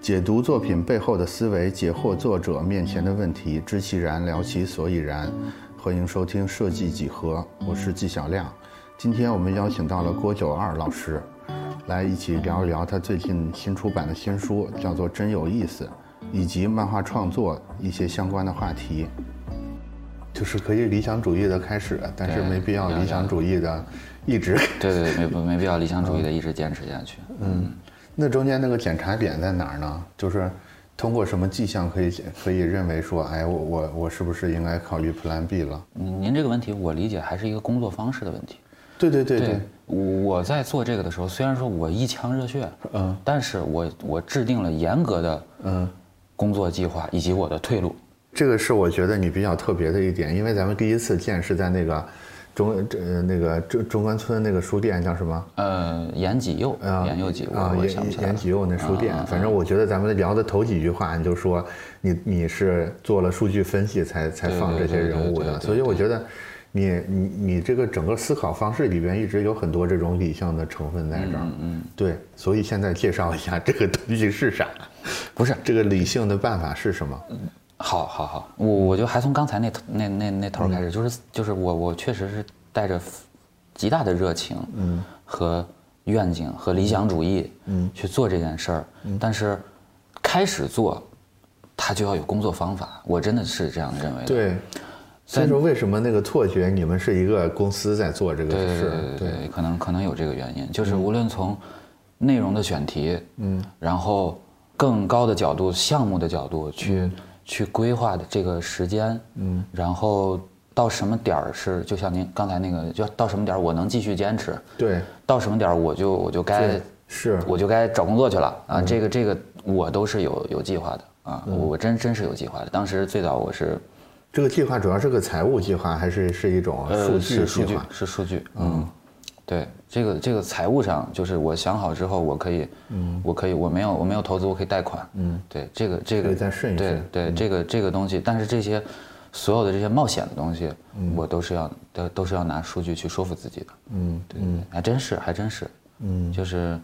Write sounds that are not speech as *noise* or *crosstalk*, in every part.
解读作品背后的思维，解惑作者面前的问题，知其然，聊其所以然。欢迎收听设计几何，我是纪晓亮。今天我们邀请到了郭九二老师，来一起聊一聊他最近新出版的新书，叫做《真有意思》，以及漫画创作一些相关的话题。就是可以理想主义的开始，但是没必要理想主义的一直。*laughs* 对对对，没没必要理想主义的一直坚持下去。嗯，那中间那个检查点在哪儿呢？就是通过什么迹象可以可以认为说，哎，我我我是不是应该考虑 Plan B 了？嗯，您这个问题我理解还是一个工作方式的问题。对对对对，我在做这个的时候，虽然说我一腔热血，嗯，但是我我制定了严格的嗯工作计划以及我的退路。这个是我觉得你比较特别的一点，因为咱们第一次见是在那个中呃那个中中关村那个书店叫什么？呃，严己佑啊，严佑己啊，严严己佑那书店。反正我觉得咱们聊的头几句话，你就说你你是做了数据分析才才放这些人物的，所以我觉得你你你这个整个思考方式里边一直有很多这种理性的成分在这儿。嗯，对。所以现在介绍一下这个东西是啥？不是这个理性的办法是什么？好，好，好，我我就还从刚才那头那那那头开始，就是就是我我确实是带着极大的热情，嗯，和愿景和理想主义，嗯，去做这件事儿，但是开始做，他就要有工作方法，我真的是这样认为的。对，所以说为什么那个错觉，你们是一个公司在做这个事？对对对，可能可能有这个原因，就是无论从内容的选题，嗯，然后更高的角度、项目的角度去。去规划的这个时间，嗯，然后到什么点儿是，就像您刚才那个，就到什么点儿我能继续坚持，对，到什么点儿我就我就该是，我就该找工作去了啊，这个这个我都是有有计划的啊，我真真是有计划的。当时最早我是，这个计划主要是个财务计划，还是是一种数据计划？是数据，嗯。对这个这个财务上，就是我想好之后，我可以，嗯，我可以，我没有我没有投资，我可以贷款，嗯，对这个这个再顺一顺，对对这个这个东西，但是这些所有的这些冒险的东西，我都是要都都是要拿数据去说服自己的，嗯，对，还真是还真是，嗯，就是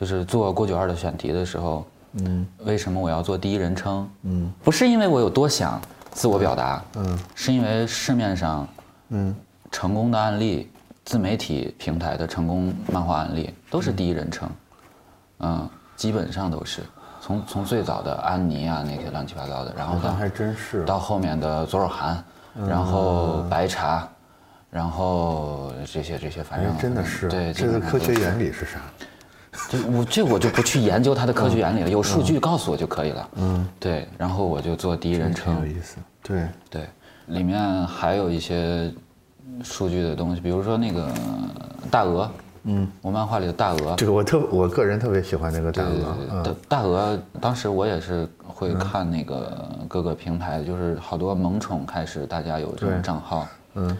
就是做郭九二的选题的时候，嗯，为什么我要做第一人称？嗯，不是因为我有多想自我表达，嗯，是因为市面上，嗯，成功的案例。自媒体平台的成功漫画案例都是第一人称，嗯，基本上都是从从最早的安妮啊那些乱七八糟的，然后到还真是到后面的左耳寒，然后白茶，然后这些这些，反正真的是对这个科学原理是啥？这我这我就不去研究它的科学原理了，有数据告诉我就可以了。嗯，对，然后我就做第一人称，有意思。对对，里面还有一些。数据的东西，比如说那个大鹅，嗯，我漫画里的大鹅，这个我特我个人特别喜欢那个大鹅。大大鹅，当时我也是会看那个各个平台，就是好多萌宠开始大家有这种账号，嗯，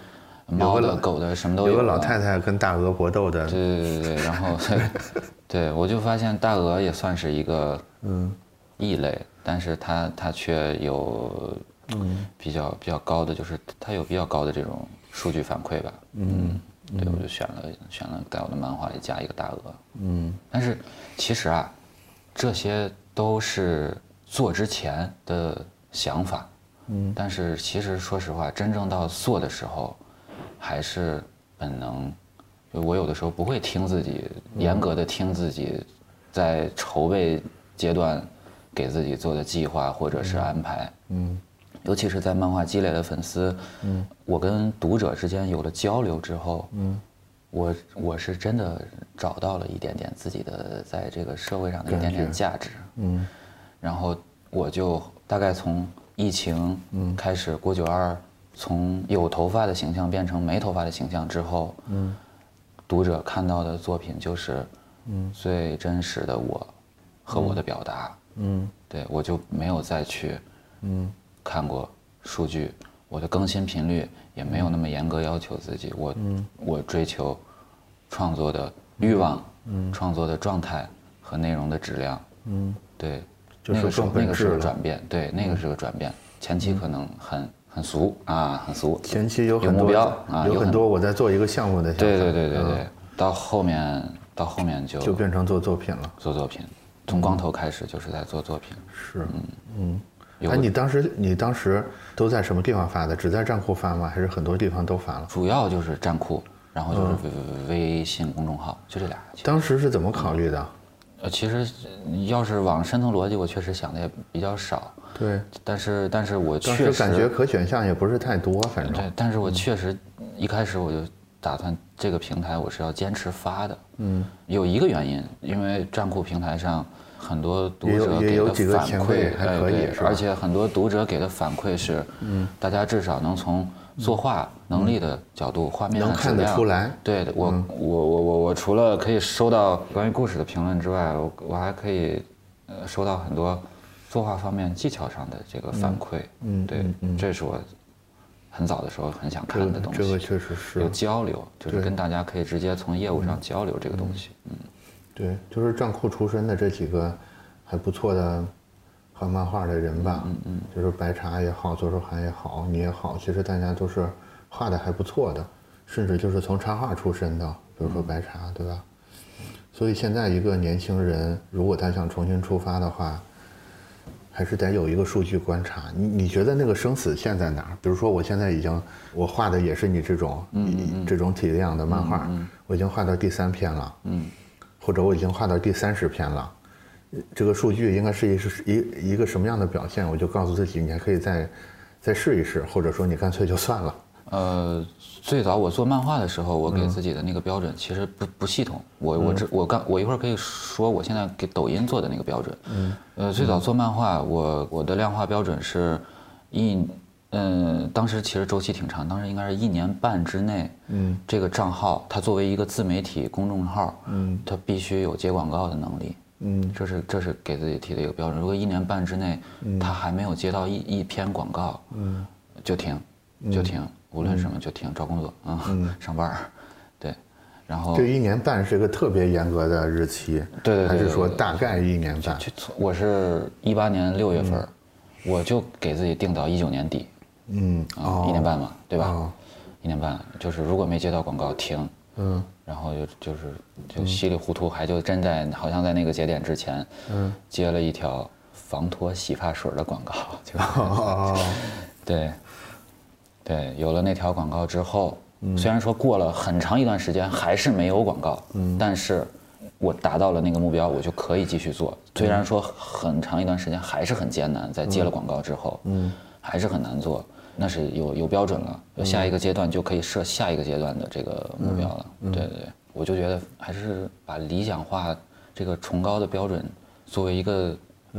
猫的狗的什么都有。有个老太太跟大鹅搏斗的。对对对对，然后，*laughs* 对我就发现大鹅也算是一个嗯异类，但是它它却有嗯比较比较高的，就是它有比较高的这种。数据反馈吧，嗯，对，我就选了选了，在我的漫画里加一个大鹅，嗯，但是其实啊，这些都是做之前的想法，嗯，但是其实说实话，真正到做的时候，还是本能，我有的时候不会听自己严格的听自己在筹备阶段给自己做的计划或者是安排，嗯。尤其是在漫画积累的粉丝，嗯，我跟读者之间有了交流之后，嗯，我我是真的找到了一点点自己的在这个社会上的一点点价值，嗯，然后我就大概从疫情开始，郭九二从有头发的形象变成没头发的形象之后，嗯，读者看到的作品就是，嗯，最真实的我和我的表达，嗯，对我就没有再去，嗯。看过数据，我的更新频率也没有那么严格要求自己。我我追求创作的欲望，创作的状态和内容的质量。嗯，对，那个时候那个是个转变，对，那个是个转变。前期可能很很俗啊，很俗。前期有有目标啊，有很多我在做一个项目的。对对对对对，到后面到后面就就变成做作品了。做作品，从光头开始就是在做作品。是嗯，嗯，哎，你当时你当时都在什么地方发的？只在站酷发吗？还是很多地方都发了？主要就是站酷，然后就是微微信公众号，就这俩。当时是怎么考虑的？呃，其实要是往深层逻辑，我确实想的也比较少。对，但是但是我确实感觉可选项也不是太多，反正。对，但是我确实一开始我就打算这个平台我是要坚持发的。嗯。有一个原因，因为站酷平台上很多读者给的反馈还可以，而且很多读者给的反馈是，嗯，大家至少能从。作画能力的角度，画面能看得出来。对我，我我我我除了可以收到关于故事的评论之外，我我还可以，呃，收到很多作画方面技巧上的这个反馈。嗯，对，这是我很早的时候很想看的东西。这个确实是有交流，就是跟大家可以直接从业务上交流这个东西。嗯，对，就是账库出身的这几个还不错的。画漫画的人吧，嗯嗯，就是白茶也好，左手涵也好，你也好，其实大家都是画的还不错的，甚至就是从插画出身的，比如说白茶，对吧？所以现在一个年轻人，如果他想重新出发的话，还是得有一个数据观察。你你觉得那个生死线在哪儿？比如说我现在已经我画的也是你这种嗯这种体量的漫画，我已经画到第三篇了，嗯，或者我已经画到第三十篇了。这个数据应该是一是一一个什么样的表现？我就告诉自己，你还可以再再试一试，或者说你干脆就算了。呃，最早我做漫画的时候，我给自己的那个标准其实不不系统。我我这我刚我一会儿可以说我现在给抖音做的那个标准。嗯。呃，最早做漫画，我我的量化标准是一嗯，当时其实周期挺长，当时应该是一年半之内，嗯，这个账号它作为一个自媒体公众号，嗯，它必须有接广告的能力。嗯，这是这是给自己提的一个标准。如果一年半之内，嗯他还没有接到一一篇广告，嗯，就停，就停，无论什么就停，找工作啊，*laughs* 上班儿，对，然后这一年半是一个特别严格的日期，对对对，还是说大概一年半？我是一八年六月份，我就给自己定到一九年底，嗯，啊，一年半嘛，对吧？一年半就是如果没接到广告停，嗯。然后就就是就稀里糊涂，还就真在好像在那个节点之前，嗯，接了一条防脱洗发水的广告，就，*laughs* 对，对，有了那条广告之后，虽然说过了很长一段时间还是没有广告，嗯，但是我达到了那个目标，我就可以继续做。虽然说很长一段时间还是很艰难，在接了广告之后，嗯，还是很难做。那是有有标准了，下一个阶段就可以设下一个阶段的这个目标了。对对对，我就觉得还是把理想化这个崇高的标准作为一个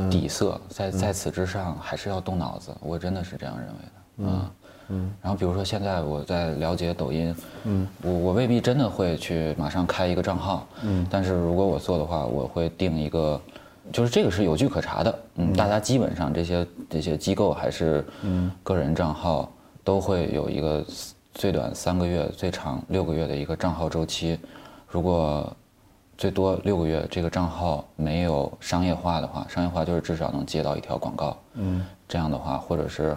底色，在在此之上还是要动脑子。我真的是这样认为的。嗯嗯。然后比如说现在我在了解抖音，嗯，我我未必真的会去马上开一个账号，嗯，但是如果我做的话，我会定一个。就是这个是有据可查的，嗯，大家基本上这些这些机构还是，嗯，个人账号都会有一个最短三个月、最长六个月的一个账号周期。如果最多六个月这个账号没有商业化的话，商业化就是至少能接到一条广告，嗯，这样的话，或者是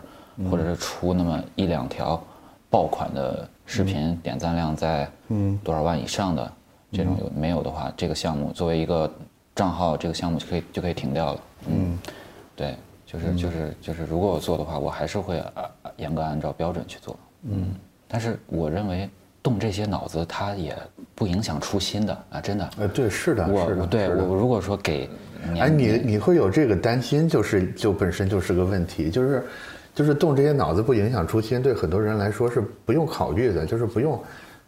或者是出那么一两条爆款的视频，点赞量在嗯。多少万以上的这种有没有的话，这个项目作为一个。账号这个项目就可以就可以停掉了。嗯，对，就是就是就是，如果我做的话，我还是会严格按照标准去做。嗯，但是我认为动这些脑子，它也不影响初心的啊，真的。呃，对，是的，我对我如果说给，哎，你你会有这个担心，就是就本身就是个问题，就是就是动这些脑子不影响初心，对很多人来说是不用考虑的，就是不用。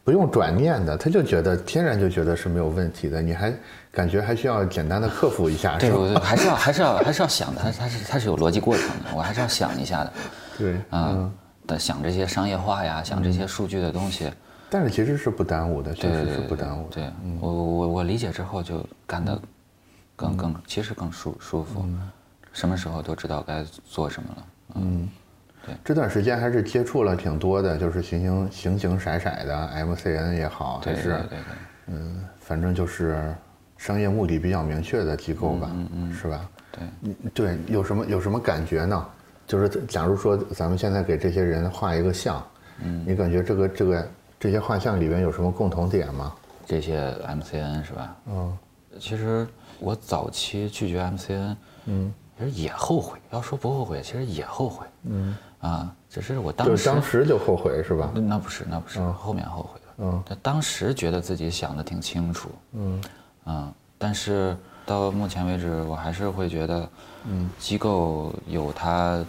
不用转念的，他就觉得天然就觉得是没有问题的。你还感觉还需要简单的克服一下，对，还是要还是要还是要想的，它它是它是有逻辑过程的，我还是要想一下的。对，啊，的想这些商业化呀，想这些数据的东西。但是其实是不耽误的，确实是不耽误。对，我我我理解之后就干得更更其实更舒舒服，什么时候都知道该做什么了。嗯。对，这段时间还是接触了挺多的，就是形形形形色色的 MCN 也好，还是嗯，反正就是商业目的比较明确的机构吧，嗯嗯，是吧？对，对，有什么有什么感觉呢？就是假如说咱们现在给这些人画一个像，嗯，你感觉这个这个这些画像里边有什么共同点吗？这些 MCN 是吧？嗯，其实我早期拒绝 MCN，嗯，其实也后悔。要说不后悔，其实也后悔。嗯，啊，只是我当时当时就后悔是吧？那不是，那不是，后面后悔的。嗯，当时觉得自己想的挺清楚。嗯，啊，但是到目前为止，我还是会觉得，嗯，机构有它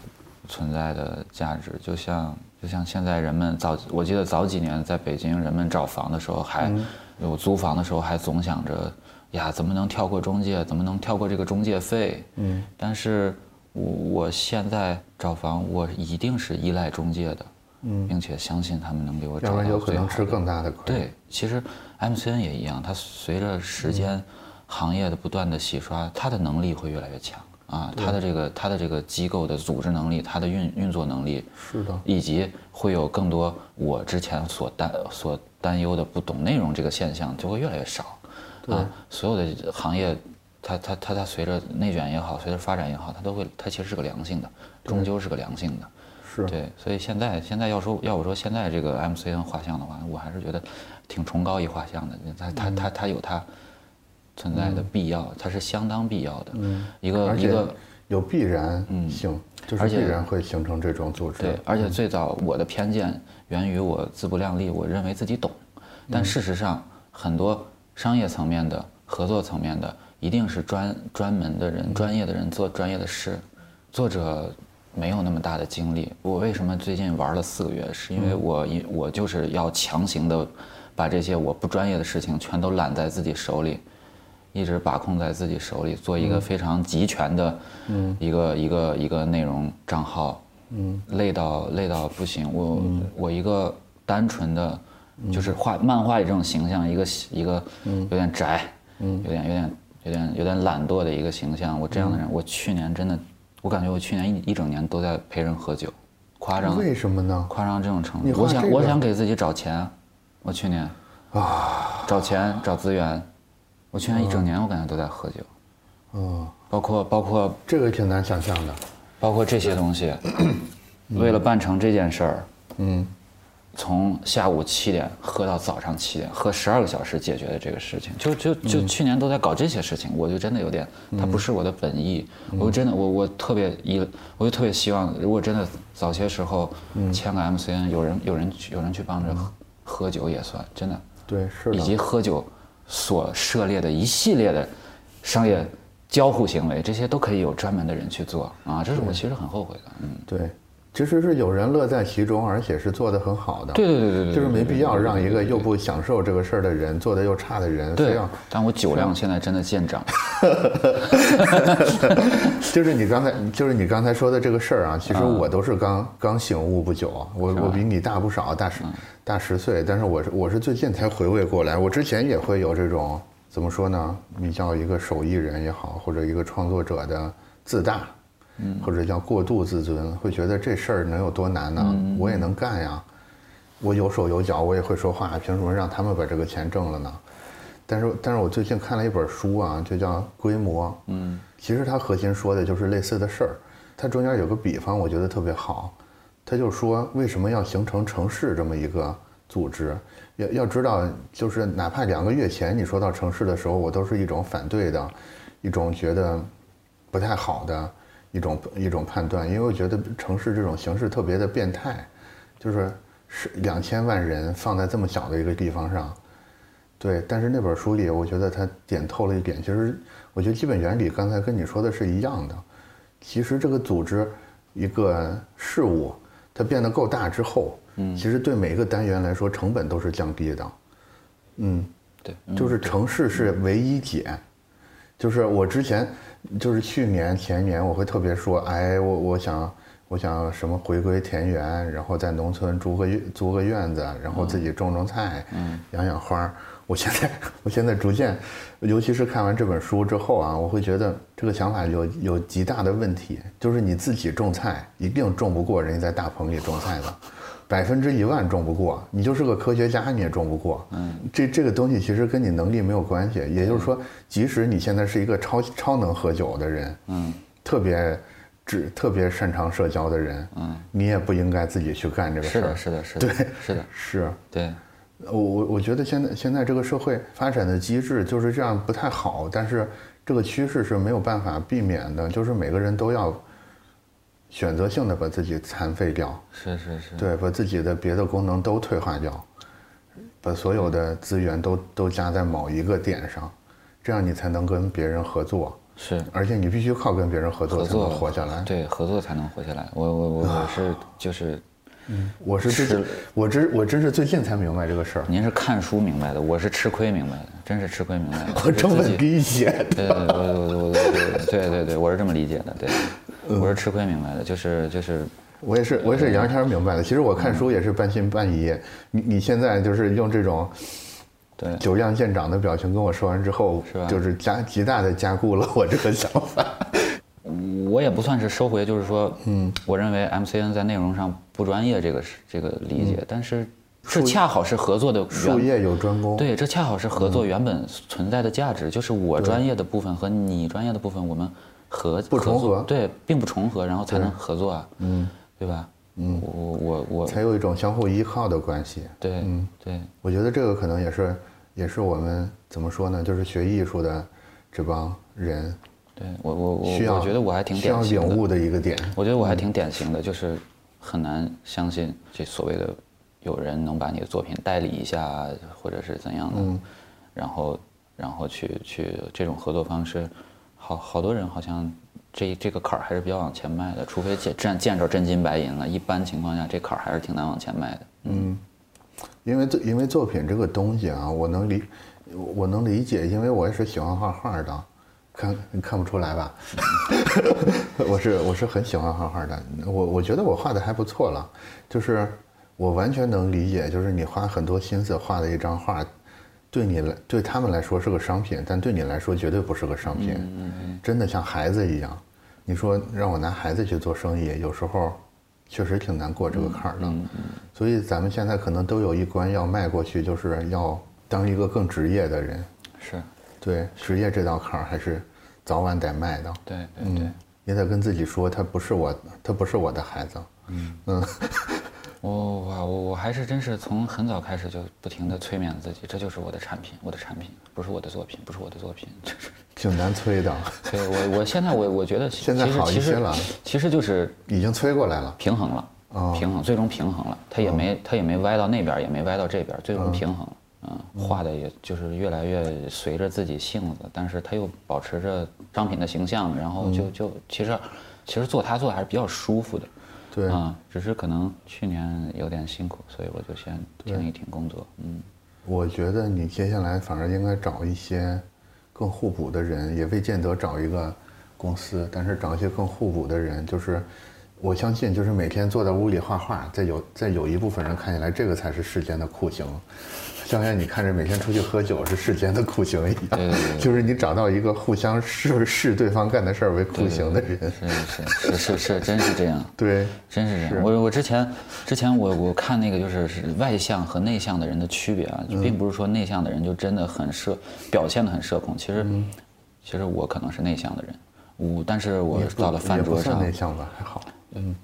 存在的价值。就像就像现在人们早，我记得早几年在北京，人们找房的时候还。有租房的时候还总想着，呀，怎么能跳过中介？怎么能跳过这个中介费？嗯，但是，我我现在找房，我一定是依赖中介的，嗯，并且相信他们能给我找到最好的。有可能吃更大的亏。对，其实 MCN 也一样，它随着时间、行业的不断的洗刷，它的能力会越来越强啊，它的这个它的这个机构的组织能力，它的运运作能力，是的，以及会有更多我之前所担所。担忧的不懂内容这个现象就会越来越少，啊，所有的行业，它它它它随着内卷也好，随着发展也好，它都会它其实是个良性的，终究是个良性的，是。对，所以现在现在要说要我说现在这个 MCN 画像的话，我还是觉得挺崇高一画像的，它它它它有它存在的必要，它是相当必要的，一个一个有必然性，就是必然会形成这种组织，对，而且最早我的偏见。源于我自不量力，我认为自己懂，但事实上，很多商业层面的、合作层面的，一定是专专门的人、专业的人做专业的事。作者没有那么大的精力。我为什么最近玩了四个月？是因为我一我就是要强行的把这些我不专业的事情全都揽在自己手里，一直把控在自己手里，做一个非常集权的，一个一个一个内容账号。嗯，累到累到不行。我我一个单纯的，就是画漫画里这种形象，一个一个有点宅，嗯，有点有点有点有点懒惰的一个形象。我这样的人，我去年真的，我感觉我去年一一整年都在陪人喝酒，夸张。为什么呢？夸张这种程度。我想我想给自己找钱，我去年啊找钱找资源，我去年一整年我感觉都在喝酒，嗯，包括包括这个挺难想象的。包括这些东西，为了办成这件事儿，嗯，从下午七点喝到早上七点，喝十二个小时解决的这个事情，就就就去年都在搞这些事情，我就真的有点，它不是我的本意，我真的我我特别一，我就特别希望，如果真的早些时候签个 MCN，有人有人有人去帮着喝酒也算，真的，对是，以及喝酒所涉猎的一系列的商业。交互行为这些都可以有专门的人去做啊，这是我其实很后悔的。嗯，对，其实是有人乐在其中，而且是做得很好的。对对对对对，就是没必要让一个又不享受这个事儿的人做得又差的人。非要，但我酒量现在真的见长。*laughs* 就是你刚才，就是你刚才说的这个事儿啊，其实我都是刚刚醒悟不久，我我比你大不少，大十大十岁，但是我是我是最近才回味过来，我之前也会有这种。怎么说呢？你叫一个手艺人也好，或者一个创作者的自大，嗯，或者叫过度自尊，会觉得这事儿能有多难呢？我也能干呀，我有手有脚，我也会说话，凭什么让他们把这个钱挣了呢？但是，但是我最近看了一本书啊，就叫《规模》，嗯，其实它核心说的就是类似的事儿。它中间有个比方，我觉得特别好，它就说为什么要形成城市这么一个组织？要要知道，就是哪怕两个月前你说到城市的时候，我都是一种反对的，一种觉得不太好的一种一种判断，因为我觉得城市这种形式特别的变态，就是是两千万人放在这么小的一个地方上，对。但是那本书里，我觉得他点透了一点，其实我觉得基本原理刚才跟你说的是一样的。其实这个组织一个事物，它变得够大之后。嗯，其实对每一个单元来说，成本都是降低的。嗯，对，就是城市是唯一解。就是我之前，就是去年前年，我会特别说，哎，我我想我想什么回归田园，然后在农村租个租个院子，然后自己种种菜，嗯，养养花。我现在我现在逐渐，尤其是看完这本书之后啊，我会觉得这个想法有有极大的问题，就是你自己种菜一定种不过人家在大棚里种菜的。百分之一万中不过，你就是个科学家你也中不过。嗯，这这个东西其实跟你能力没有关系。也就是说，即使你现在是一个超超能喝酒的人，嗯，特别只特别擅长社交的人，嗯，你也不应该自己去干这个事儿。是的，是的，是的，对，是的，*laughs* 是，对。我我我觉得现在现在这个社会发展的机制就是这样不太好，但是这个趋势是没有办法避免的，就是每个人都要选择性的把自己残废掉，是是是，对，把自己的别的功能都退化掉，把所有的资源都都加在某一个点上，这样你才能跟别人合作，是而且你必须靠跟别人合作才能活下来。对，合作才能活下来。我我我我是就是，我是最近，我真我真是最近才明白这个事儿，您是看书明白的，我是吃亏明白的，真是吃亏明白的。我正自己本给你写的。对对对，我我我我对对对，我是这么理解的，对，我是吃亏明白的，就是就是，我也是，我也是聊天明白的。其实我看书也是半信半疑。你你现在就是用这种对酒量见长的表情跟我说完之后，是吧就是加极大的加固了我这个想法。我也不算是收回，就是说，嗯，我认为 MCN 在内容上不专业，这个是这个理解，但是这恰好是合作的原，术业有专攻，对，这恰好是合作原本存在的价值，就是我专业的部分和你专业的部分，我们合不重合合作对，并不重合，然后才能合作啊，嗯，对吧？嗯，我我我，才有一种相互依靠的关系。对，对，我觉得这个可能也是也是我们怎么说呢？就是学艺术的这帮人对我我我需要，我觉得我还挺典型的，领悟的一个点。我觉得我还挺典型的，就是很难相信这所谓的有人能把你的作品代理一下，或者是怎样的，然后然后去去这种合作方式，好好多人好像这这个坎儿还是比较往前迈的，除非见见见着真金白银了，一般情况下这坎儿还是挺难往前迈的。嗯，因为作因为作品这个东西啊，我能理我能理解，因为我也是喜欢画画的，看你看不出来吧？*laughs* 我是我是很喜欢画画的，我我觉得我画的还不错了，就是我完全能理解，就是你花很多心思画的一张画，对你来对他们来说是个商品，但对你来说绝对不是个商品，嗯嗯真的像孩子一样。你说让我拿孩子去做生意，有时候确实挺难过这个坎儿的嗯。所以咱们现在可能都有一关要迈过去，就是要当一个更职业的人。是，对，职业这道坎儿还是早晚得迈的。对对对。也得跟自己说，他不是我，他不是我的孩子。嗯嗯，我哇，我我还是真是从很早开始就不停的催眠自己，这就是我的产品，我的产品不是我的作品，不是我的作品，*laughs* 就是挺难催的。*laughs* 对我我现在我我觉得 *laughs* 现在好一些了，其实就是已经催过来了，平衡了，平衡最终平衡了，他也没他也没歪到那边，也没歪到这边，最终平衡了。嗯，画的也就是越来越随着自己性子，但是他又保持着商品的形象，然后就就其实其实做他做的还是比较舒服的。对啊，只是可能去年有点辛苦，所以我就先停一停工作。嗯，我觉得你接下来反而应该找一些更互补的人，也未见得找一个公司，但是找一些更互补的人，就是我相信，就是每天坐在屋里画画，在有在有一部分人看起来，这个才是世间的酷刑。就像你看着每天出去喝酒是世间的酷刑一样，*laughs* 就是你找到一个互相视视对方干的事儿为酷刑的人，是是是是是，真是这样，*laughs* 对，真是这样。我我之前之前我我看那个就是是外向和内向的人的区别啊，并不是说内向的人就真的很社表现的很社恐，其实其实我可能是内向的人，我但是我到了饭桌上内向吧还好，嗯。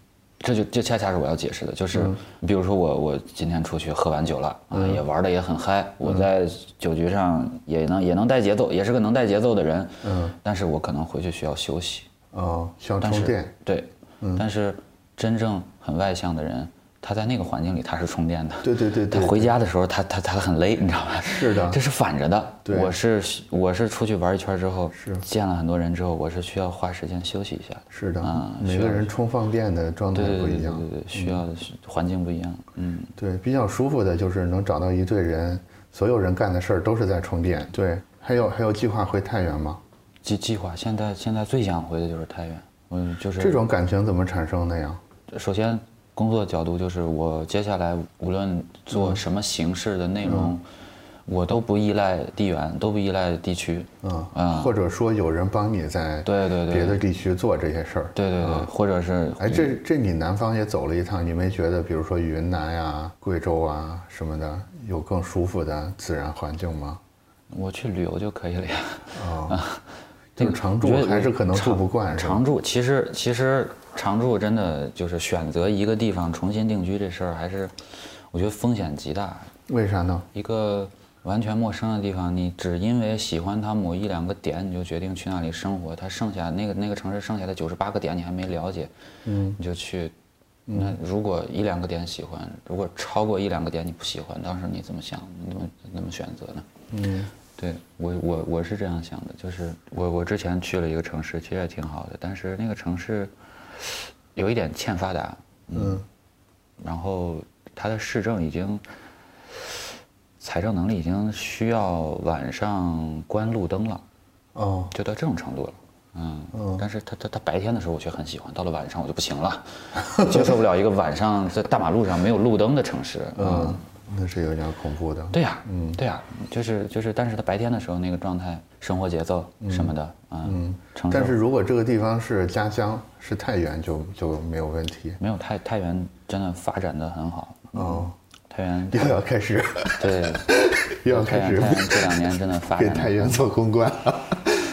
这就这恰恰是我要解释的，就是比如说我我今天出去喝完酒了啊，也玩的也很嗨，我在酒局上也能也能带节奏，也是个能带节奏的人，嗯，但是我可能回去需要休息，哦，需要充电，对，但是真正很外向的人。他在那个环境里他是充电的，对对对，他回家的时候他他他很累，你知道吧？*laughs* 是的，这是反着的。对，我是我是出去玩一圈之后，是见了很多人之后，我是需要花时间休息一下的。是的，啊，每个人充放电的状态不一样，对对对，需要的环境不一样。嗯，对，比较舒服的就是能找到一队人，所有人干的事儿都是在充电。对，还有还有计划回太原吗？计计划现在现在最想回的就是太原，嗯，就是这种感情怎么产生的呀？首先。工作角度就是我接下来无论做什么形式的内容，我都不依赖地缘，都不依赖地区，嗯啊，或者说有人帮你在对对对。别的地区做这些事儿，对对对，或者是哎，这这你南方也走了一趟，你没觉得比如说云南呀、贵州啊什么的有更舒服的自然环境吗？我去旅游就可以了呀，啊，*laughs* 就是常住还是可能住不惯，常住其实其实。常住真的就是选择一个地方重新定居这事儿，还是我觉得风险极大。为啥呢？一个完全陌生的地方，你只因为喜欢它某一两个点，你就决定去那里生活。它剩下那个那个城市剩下的九十八个点你还没了解，嗯，你就去。那如果一两个点喜欢，如果超过一两个点你不喜欢，当时你怎么想？你怎么怎么选择呢？嗯，对我我我是这样想的，就是我我之前去了一个城市，其实也挺好的，但是那个城市有一点欠发达，嗯，然后它的市政已经财政能力已经需要晚上关路灯了，哦，就到这种程度了。嗯，但是他他他白天的时候我却很喜欢，到了晚上我就不行了，*laughs* 接受不了一个晚上在大马路上没有路灯的城市。嗯，那是有点恐怖的。对呀，嗯，对呀，就是就是，但是他白天的时候那个状态、生活节奏什么的，嗯，但是如果这个地方是家乡，是太原，就就没有问题。没有太太原真的发展的很好。哦，太原又要开始。对，又要开始。*laughs* 太原这两年真的发展。给太原做公关。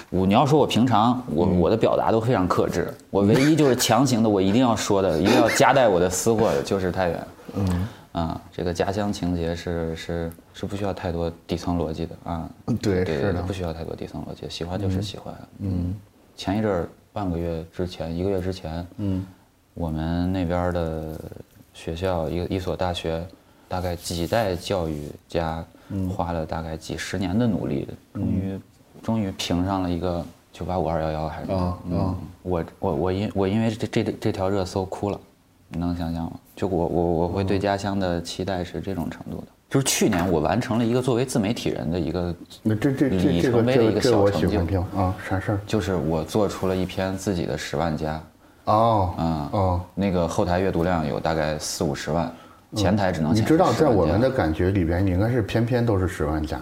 我你要说我平常我我的表达都非常克制，我唯一就是强行的，我一定要说的，一定要夹带我的私货的就是太原。嗯啊，这个家乡情节是是是不需要太多底层逻辑的啊。对，是的，不需要太多底层逻辑，喜欢就是喜欢。嗯，前一阵儿半个月之前，一个月之前，嗯，我们那边的学校一个一所大学，大概几代教育家花了大概几十年的努力，终于。终于评上了一个九八五二幺幺，还是啊啊！我我我因我因为这这这条热搜哭了，你能想象吗？就我我我会对家乡的期待是这种程度的。就是去年我完成了一个作为自媒体人的一个那这这里程碑的一个小成就啊！啥事儿？就是我做出了一篇自己的十万加哦嗯哦，那个后台阅读量有大概四五十万，前台只能你知道，在我们的感觉里边，你应该是篇篇都是十万加。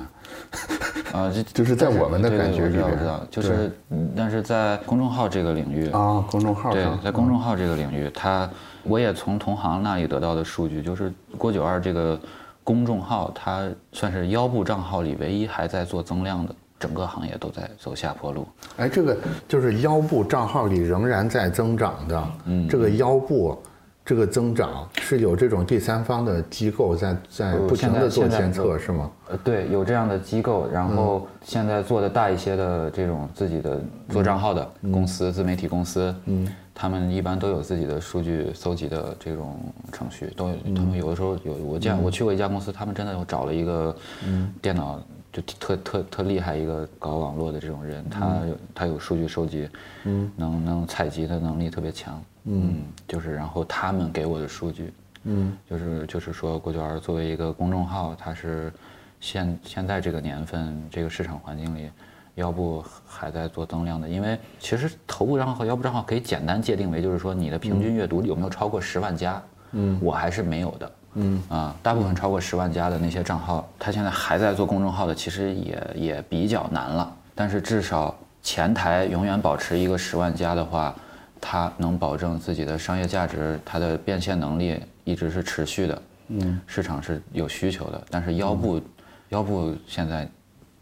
啊，这 *laughs* 就是在我们的感觉里边，知道，就是，但是在公众号这个领域啊，公众号对，在公众号这个领域，它，我也从同行那里得到的数据，就是郭九二这个公众号，它算是腰部账号里唯一还在做增量的，整个行业都在走下坡路。哎，这个就是腰部账号里仍然在增长的，嗯，这个腰部。这个增长是有这种第三方的机构在在不停的做监测，是吗？呃，对，有这样的机构，然后现在做的大一些的这种自己的做账号的公司、自媒体公司，嗯，他们一般都有自己的数据搜集的这种程序，都有。他们有的时候有，我见我去过一家公司，他们真的有找了一个电脑就特特特厉害一个搞网络的这种人，他他有数据收集，嗯，能能采集的能力特别强。嗯，就是然后他们给我的数据，嗯，就是就是说郭娟儿作为一个公众号，它是现现在这个年份这个市场环境里，腰部还在做增量的，因为其实头部账号和腰部账号可以简单界定为就是说你的平均阅读有没有超过十万加，嗯，我还是没有的，嗯。啊，大部分超过十万加的那些账号，他现在还在做公众号的，其实也也比较难了，但是至少前台永远保持一个十万加的话。它能保证自己的商业价值，它的变现能力一直是持续的，嗯，市场是有需求的。但是腰部，腰部现在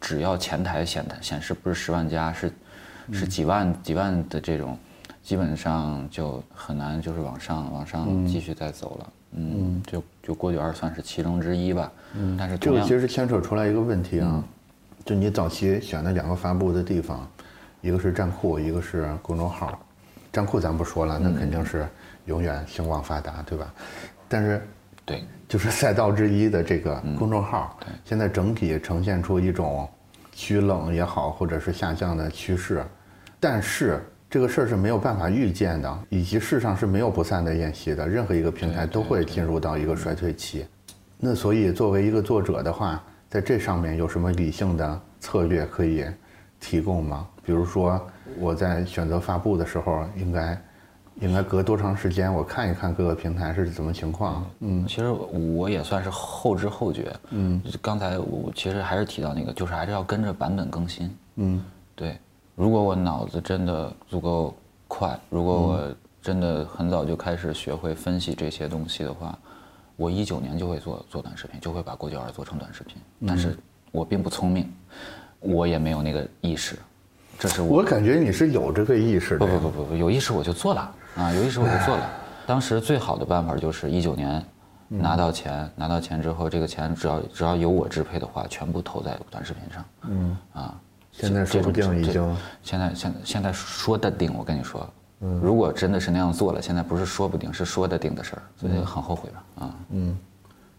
只要前台显显示不是十万加，是是几万几万的这种，基本上就很难就是往上往上继续再走了。嗯，就就郭九二算是其中之一吧。嗯，但是这个其实牵扯出来一个问题啊，就你早期选的两个发布的地方，一个是站库，一个是公众号。站库咱不说了，那肯定是永远兴旺发达，对吧？但是，对，就是赛道之一的这个公众号，现在整体呈现出一种趋冷也好，或者是下降的趋势。但是这个事儿是没有办法预见的，以及世上是没有不散的宴席的，任何一个平台都会进入到一个衰退期。那所以作为一个作者的话，在这上面有什么理性的策略可以提供吗？比如说。我在选择发布的时候，应该应该隔多长时间？我看一看各个平台是怎么情况。嗯，其实我也算是后知后觉。嗯，刚才我其实还是提到那个，就是还是要跟着版本更新。嗯，对。如果我脑子真的足够快，如果我真的很早就开始学会分析这些东西的话，我一九年就会做做短视频，就会把郭九儿做成短视频。但是我并不聪明，我也没有那个意识。这是我感觉你是有这个意识的。不不不不不，有意识我就做了啊，有意识我就做了。当时最好的办法就是一九年，拿到钱，拿到钱之后，这个钱只要只要由我支配的话，全部投在短视频上。嗯啊，现在说不定已经，现在现现在说的定，我跟你说，如果真的是那样做了，现在不是说不定，是说的定的事儿，所以很后悔吧？啊，嗯，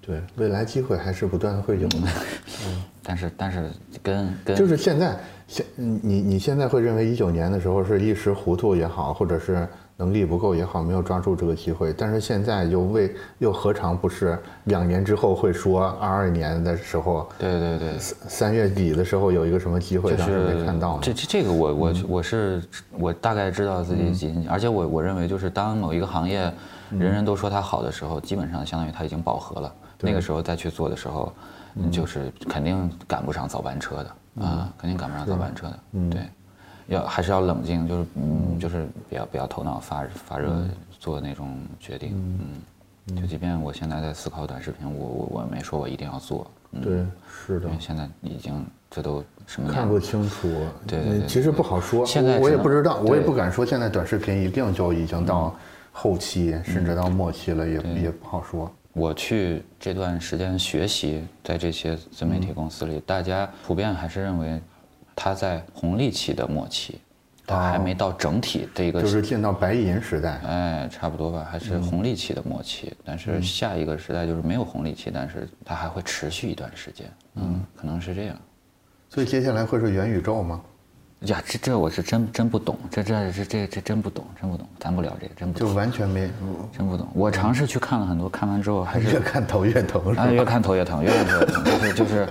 对，未来机会还是不断会有的。*laughs* 嗯，但是但是跟跟就是现在现你你现在会认为一九年的时候是一时糊涂也好，或者是。能力不够也好，没有抓住这个机会。但是现在又为又何尝不是两年之后会说二二年的时候？对对对，三月底的时候有一个什么机会，当时没看到。这这这个我我我是我大概知道自己几，而且我我认为就是当某一个行业人人都说它好的时候，基本上相当于它已经饱和了。那个时候再去做的时候，就是肯定赶不上早班车的啊，肯定赶不上早班车的。对。要还是要冷静，就是嗯，就是不要不要头脑发发热做那种决定，嗯，就即便我现在在思考短视频，我我我没说我一定要做，对，是的，现在已经这都什么看不清楚，对对，其实不好说，现在我也不知道，我也不敢说现在短视频一定就已经到后期甚至到末期了，也也不好说。我去这段时间学习，在这些自媒体公司里，大家普遍还是认为。它在红利期的末期，它还没到整体的一个，就是进到白银时代，哎，差不多吧，还是红利期的末期。但是下一个时代就是没有红利期，但是它还会持续一段时间，嗯，可能是这样。所以接下来会是元宇宙吗？呀，这这我是真真不懂，这这这这这真不懂，真不懂，咱不聊这个，真不懂就完全没，真不懂。我尝试去看了很多，看完之后还是越看头越疼，啊，越看头越疼，越看头越疼，就是就是，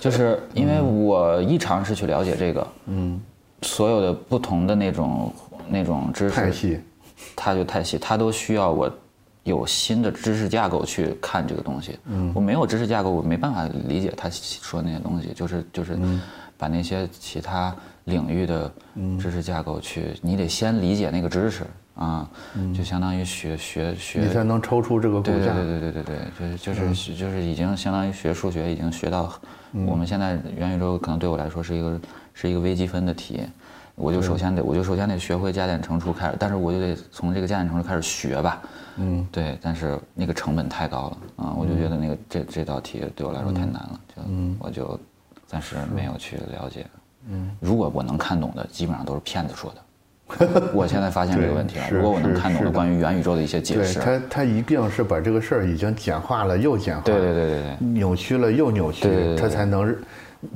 就是 *laughs* 因为我一尝试去了解这个，嗯，所有的不同的那种那种知识，太细，它就太细，它都需要我有新的知识架构去看这个东西，嗯，我没有知识架构，我没办法理解他说那些东西，就是就是把那些其他。领域的知识架构去，你得先理解那个知识啊，就相当于学学学，你才能抽出这个骨架。对对对对对对，就是就是就是已经相当于学数学，已经学到我们现在元宇宙可能对我来说是一个是一个微积分的题，我就首先得我就首先得学会加减乘除开始，但是我就得从这个加减乘除开始学吧。嗯，对，但是那个成本太高了啊，我就觉得那个这这道题对我来说太难了，就我就暂时没有去了解。嗯，如果我能看懂的，基本上都是骗子说的。*laughs* 我现在发现这个问题了。如果我能看懂的关于元宇宙的一些解释，他他一定是把这个事儿已经简化了又简化，对对对对对，扭曲了又扭曲，他才能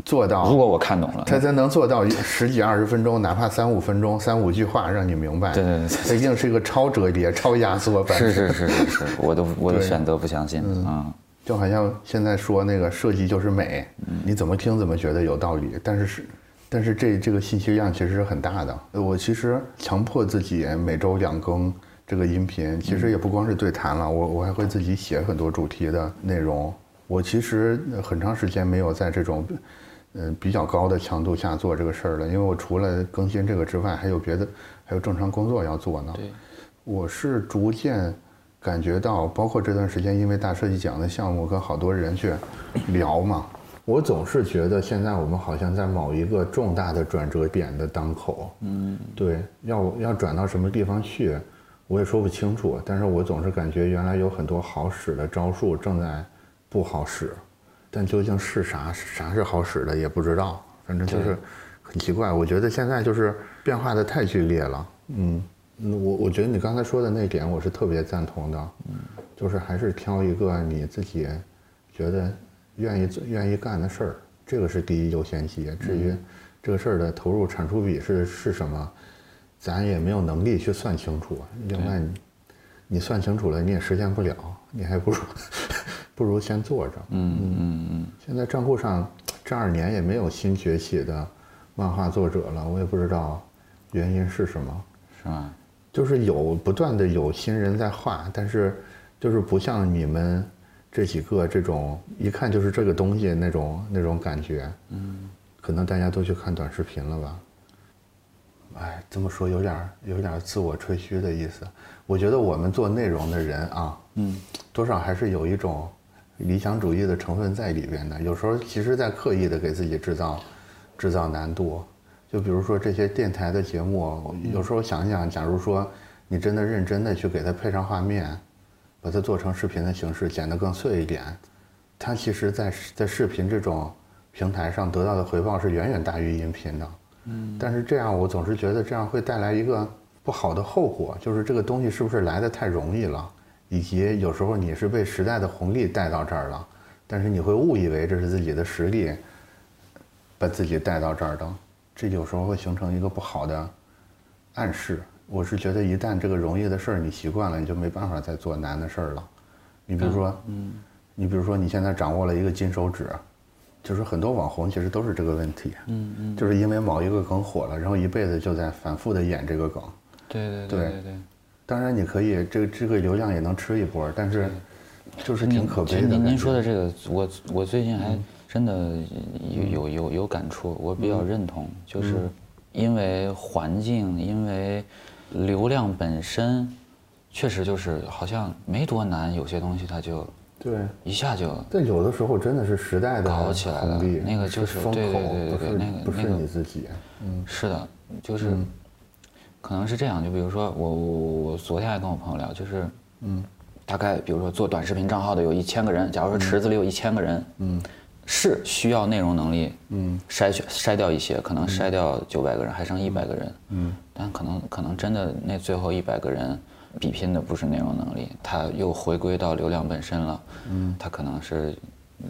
做到。如果我看懂了，他才能做到十几二十分钟，哪怕三五分钟，三五句话让你明白。对对对，他一定是一个超折叠、超压缩版。是是是是是，我都 *laughs* 我都选择不相信啊。就好像现在说那个设计就是美，你怎么听怎么觉得有道理，但是是。但是这这个信息量其实是很大的。我其实强迫自己每周两更这个音频，其实也不光是对谈了，我我还会自己写很多主题的内容。我其实很长时间没有在这种，嗯比较高的强度下做这个事儿了，因为我除了更新这个之外，还有别的，还有正常工作要做呢。对，我是逐渐感觉到，包括这段时间因为大设计奖的项目跟好多人去聊嘛。我总是觉得现在我们好像在某一个重大的转折点的当口，嗯，对，要要转到什么地方去，我也说不清楚。但是我总是感觉原来有很多好使的招数正在不好使，但究竟是啥啥是好使的也不知道。反正就是很奇怪。我觉得现在就是变化的太剧烈了。嗯，我我觉得你刚才说的那点我是特别赞同的。嗯，就是还是挑一个你自己觉得。愿意做、愿意干的事儿，这个是第一优先级。至于这个事儿的投入产出比是是什么，咱也没有能力去算清楚。另外，你算清楚了，你也实现不了，你还不如 *laughs* 不如先做着。嗯嗯嗯嗯。现在账户上这二年也没有新崛起的漫画作者了，我也不知道原因是什么。是吗？就是有不断的有新人在画，但是就是不像你们。这几个这种一看就是这个东西那种那种感觉，嗯，可能大家都去看短视频了吧？哎，这么说有点有点自我吹嘘的意思。我觉得我们做内容的人啊，嗯，多少还是有一种理想主义的成分在里边的。有时候其实在刻意的给自己制造制造难度。就比如说这些电台的节目，有时候想想，假如说你真的认真的去给它配上画面。把它做成视频的形式，剪得更碎一点，它其实，在在视频这种平台上得到的回报是远远大于音频的。嗯，但是这样我总是觉得这样会带来一个不好的后果，就是这个东西是不是来的太容易了，以及有时候你是被时代的红利带到这儿了，但是你会误以为这是自己的实力把自己带到这儿的，这有时候会形成一个不好的暗示。我是觉得一旦这个容易的事儿你习惯了，你就没办法再做难的事儿了。你比如说，嗯，你比如说你现在掌握了一个金手指。就是很多网红其实都是这个问题，嗯嗯，就是因为某一个梗火了，然后一辈子就在反复的演这个梗，对对对对对。当然你可以，这个这个流量也能吃一波，但是就是挺可悲的。您您说的这个，我我最近还真的有有有有感触，我比较认同，就是因为环境，因为流量本身，确实就是好像没多难，有些东西它就。对，一下就。但有的时候真的是时代的搞起来了，那个就是风口，对对对对，那个不是你自己。嗯，是的，就是，可能是这样。就比如说我我我昨天还跟我朋友聊，就是嗯，大概比如说做短视频账号的有一千个人，假如说池子里有一千个人，嗯，是需要内容能力，嗯，筛选筛掉一些，可能筛掉九百个人，还剩一百个人，嗯，但可能可能真的那最后一百个人。比拼的不是内容能力，他又回归到流量本身了。嗯，他可能是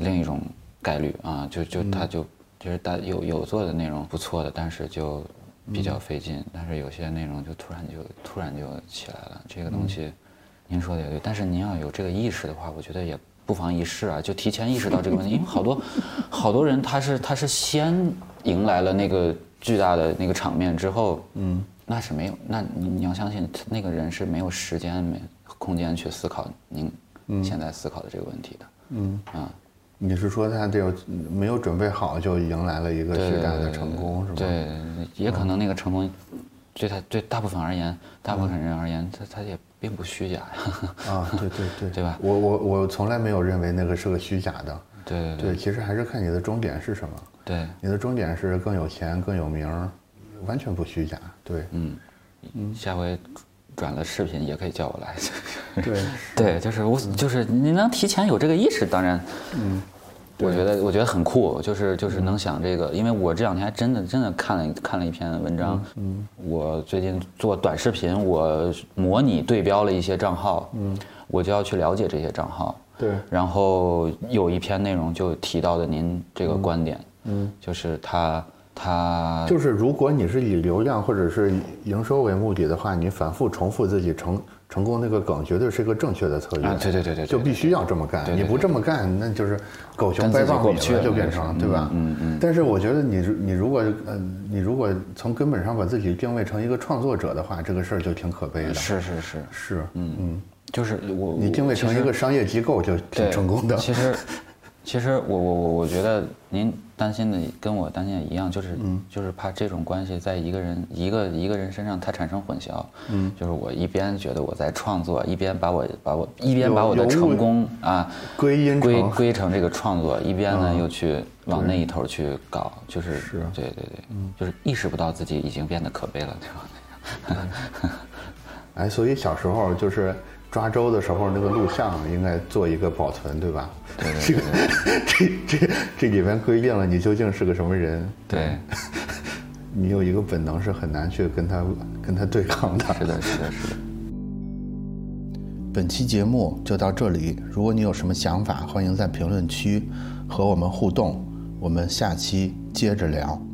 另一种概率啊，就就他就就是大有有做的内容不错的，但是就比较费劲。但是有些内容就突然就突然就起来了。这个东西，您说的也对。但是您要有这个意识的话，我觉得也不妨一试啊，就提前意识到这个问题。*laughs* 因为好多好多人他是他是先迎来了那个巨大的那个场面之后，嗯。那是没有，那你你要相信那个人是没有时间、没空间去思考您现在思考的这个问题的。嗯啊，你是说他这个没有准备好就迎来了一个巨大的成功，是吧？对，也可能那个成功对他对大部分而言，大部分人而言，他他也并不虚假呀。啊，对对对，*laughs* 对吧？我我我从来没有认为那个是个虚假的。对对，其实还是看你的终点是什么。对，你的终点是更有钱、更有名。完全不虚假，对，嗯，嗯，下回转了视频也可以叫我来，对，*laughs* 对，就是我，就是您能提前有这个意识，当然，嗯，我觉得我觉得很酷，就是就是能想这个，因为我这两天还真的真的看了看了一篇文章，嗯，我最近做短视频，我模拟对标了一些账号，嗯，我就要去了解这些账号，对，然后有一篇内容就提到的您这个观点，嗯，就是他。他就是，如果你是以流量或者是营收为目的的话，你反复重复自己成成功那个梗，绝对是一个正确的策略。对对对对，就必须要这么干。你不这么干，那就是狗熊掰棒米了，就变成对吧？嗯嗯。但是我觉得你你如果嗯你如果从根本上把自己定位成一个创作者的话，这个事儿就挺可悲的。是是是是，嗯嗯，就是我你定位成一个商业机构就挺成功的。其实。其实我我我我觉得您担心的跟我担心的一样，就是就是怕这种关系在一个人一个一个人身上它产生混淆。嗯，就是我一边觉得我在创作，一边把我把我一边把我的成功啊归因归归成这个创作，一边呢又去往那一头去搞，就是是，对对对，就是意识不到自己已经变得可悲了，对吧？哎，所以小时候就是。抓周的时候，那个录像应该做一个保存，对吧？对这个 *laughs* 这这这里边规定了你究竟是个什么人。对，*laughs* 你有一个本能是很难去跟他跟他对抗的。是的，是的，是的。*laughs* 本期节目就到这里，如果你有什么想法，欢迎在评论区和我们互动。我们下期接着聊。